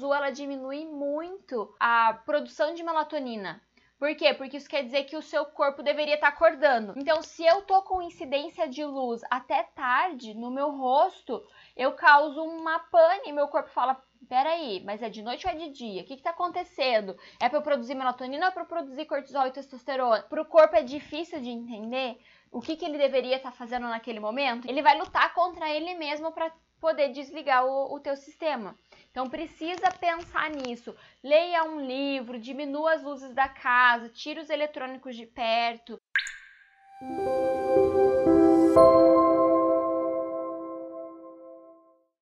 azul ela diminui muito a produção de melatonina. Por quê? Porque isso quer dizer que o seu corpo deveria estar acordando. Então, se eu tô com incidência de luz até tarde no meu rosto, eu causo uma pane, meu corpo fala: peraí, mas é de noite ou é de dia? O que está acontecendo? É para eu produzir melatonina ou é para produzir cortisol e testosterona? Para o corpo é difícil de entender o que, que ele deveria estar tá fazendo naquele momento. Ele vai lutar contra ele mesmo para poder desligar o, o teu sistema. Então precisa pensar nisso. Leia um livro, diminua as luzes da casa, tire os eletrônicos de perto.